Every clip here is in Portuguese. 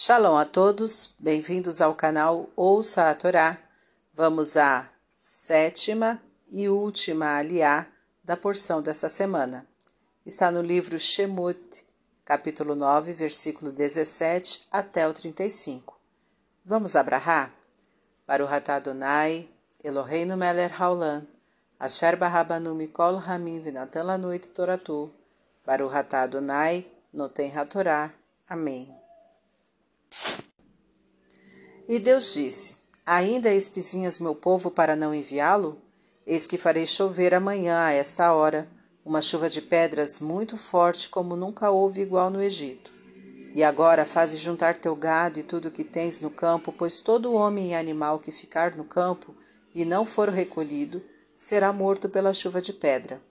Shalom a todos, bem-vindos ao canal Ouça a Torá. Vamos à sétima e última aliá da porção dessa semana. Está no livro Shemot, capítulo 9, versículo 17 até o 35. Vamos abrahar? Baruch atah Adonai, Eloheinu melech haolam, asher barabanu mikol hamim v'natan lanu et toratu, Baruch atah Adonai, noten hatorá. Amém. E Deus disse: Ainda espizinhas meu povo para não enviá-lo? Eis que farei chover amanhã a esta hora, uma chuva de pedras muito forte como nunca houve igual no Egito. E agora faze juntar teu gado e tudo o que tens no campo, pois todo homem e animal que ficar no campo e não for recolhido, será morto pela chuva de pedra.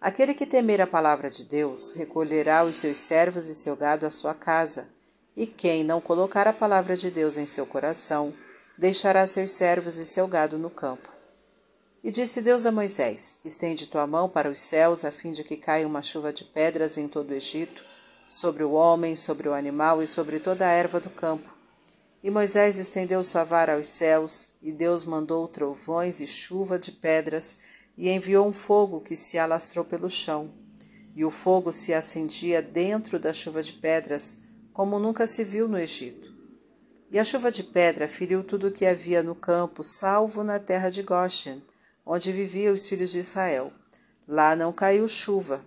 Aquele que temer a palavra de Deus, recolherá os seus servos e seu gado à sua casa, e quem não colocar a palavra de Deus em seu coração, deixará seus servos e seu gado no campo. E disse Deus a Moisés: Estende tua mão para os céus, a fim de que caia uma chuva de pedras em todo o Egito, sobre o homem, sobre o animal e sobre toda a erva do campo. E Moisés estendeu sua vara aos céus, e Deus mandou trovões e chuva de pedras, e enviou um fogo que se alastrou pelo chão. E o fogo se acendia dentro da chuva de pedras, como nunca se viu no Egito. E a chuva de pedra feriu tudo o que havia no campo, salvo na terra de Goshen, onde viviam os filhos de Israel. Lá não caiu chuva.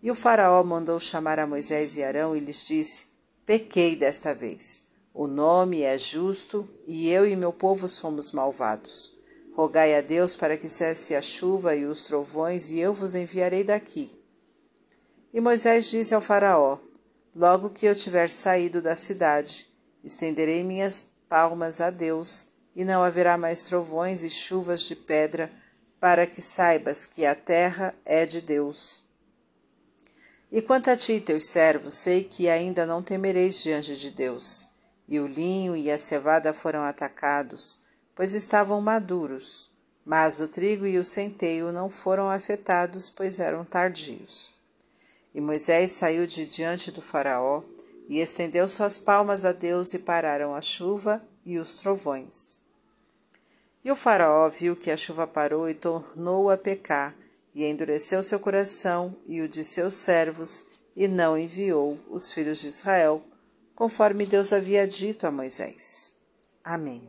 E o faraó mandou chamar a Moisés e Arão e lhes disse: Pequei desta vez. O nome é justo, e eu e meu povo somos malvados. Rogai a Deus para que cesse a chuva e os trovões, e eu vos enviarei daqui. E Moisés disse ao Faraó: Logo que eu tiver saído da cidade, estenderei minhas palmas a Deus, e não haverá mais trovões e chuvas de pedra, para que saibas que a terra é de Deus. E quanto a ti teus servos, sei que ainda não temereis diante de Deus. E o linho e a cevada foram atacados, pois estavam maduros, mas o trigo e o centeio não foram afetados, pois eram tardios. E Moisés saiu de diante do Faraó e estendeu suas palmas a Deus e pararam a chuva e os trovões. E o Faraó viu que a chuva parou e tornou a pecar, e endureceu seu coração e o de seus servos, e não enviou os filhos de Israel, conforme Deus havia dito a Moisés. Amém.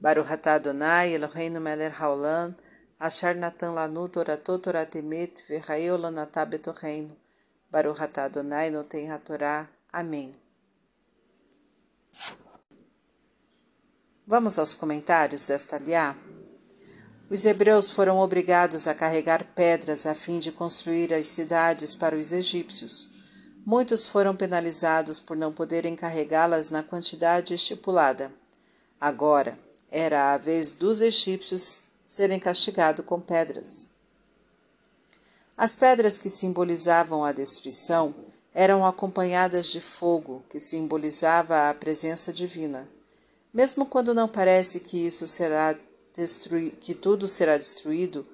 Baruch atah Adonai Eloheinu melech haolam Ashar Natan Lanu Toratot Toratemet Verraeu Lanatá Betorreino. Baruch Atah Adonai Noten HaTorá. Amém. Vamos aos comentários desta liá? Os hebreus foram obrigados a carregar pedras a fim de construir as cidades para os egípcios. Muitos foram penalizados por não poderem carregá-las na quantidade estipulada. Agora, era a vez dos egípcios serem castigados com pedras. As pedras que simbolizavam a destruição eram acompanhadas de fogo, que simbolizava a presença divina. Mesmo quando não parece que isso será que tudo será destruído,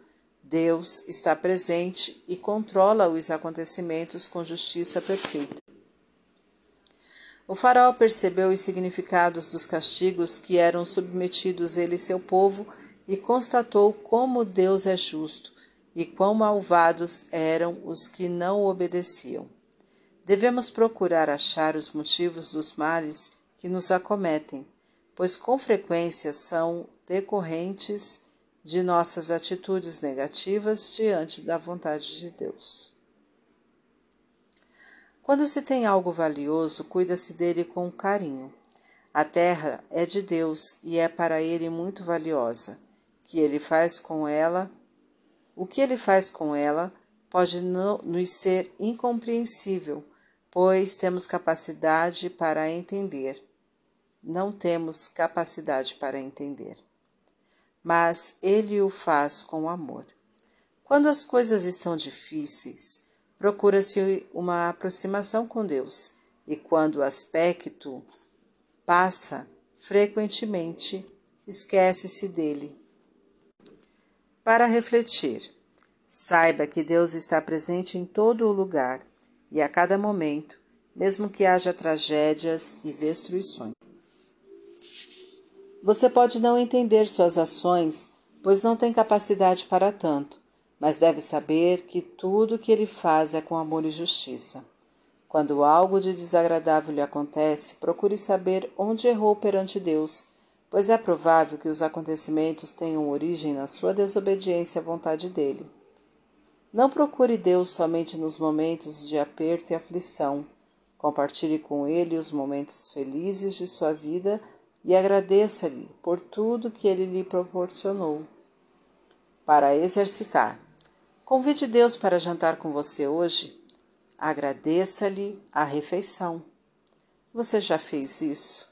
Deus está presente e controla os acontecimentos com justiça perfeita. O faraó percebeu os significados dos castigos que eram submetidos ele e seu povo e constatou como Deus é justo e quão malvados eram os que não obedeciam. Devemos procurar achar os motivos dos males que nos acometem, pois com frequência são decorrentes de nossas atitudes negativas diante da vontade de Deus. Quando se tem algo valioso, cuida-se dele com carinho. A terra é de Deus e é para ele muito valiosa que ele faz com ela, o que ele faz com ela pode nos ser incompreensível, pois temos capacidade para entender. Não temos capacidade para entender. Mas ele o faz com amor. Quando as coisas estão difíceis, procura-se uma aproximação com Deus, e quando o aspecto passa, frequentemente esquece-se dele para refletir. Saiba que Deus está presente em todo o lugar e a cada momento, mesmo que haja tragédias e destruições. Você pode não entender suas ações, pois não tem capacidade para tanto, mas deve saber que tudo o que ele faz é com amor e justiça. Quando algo de desagradável lhe acontece, procure saber onde errou perante Deus, pois é provável que os acontecimentos tenham origem na sua desobediência à vontade dele. Não procure Deus somente nos momentos de aperto e aflição. Compartilhe com Ele os momentos felizes de sua vida e agradeça-lhe por tudo que Ele lhe proporcionou. Para exercitar, convide Deus para jantar com você hoje Agradeça-lhe a refeição. Você já fez isso?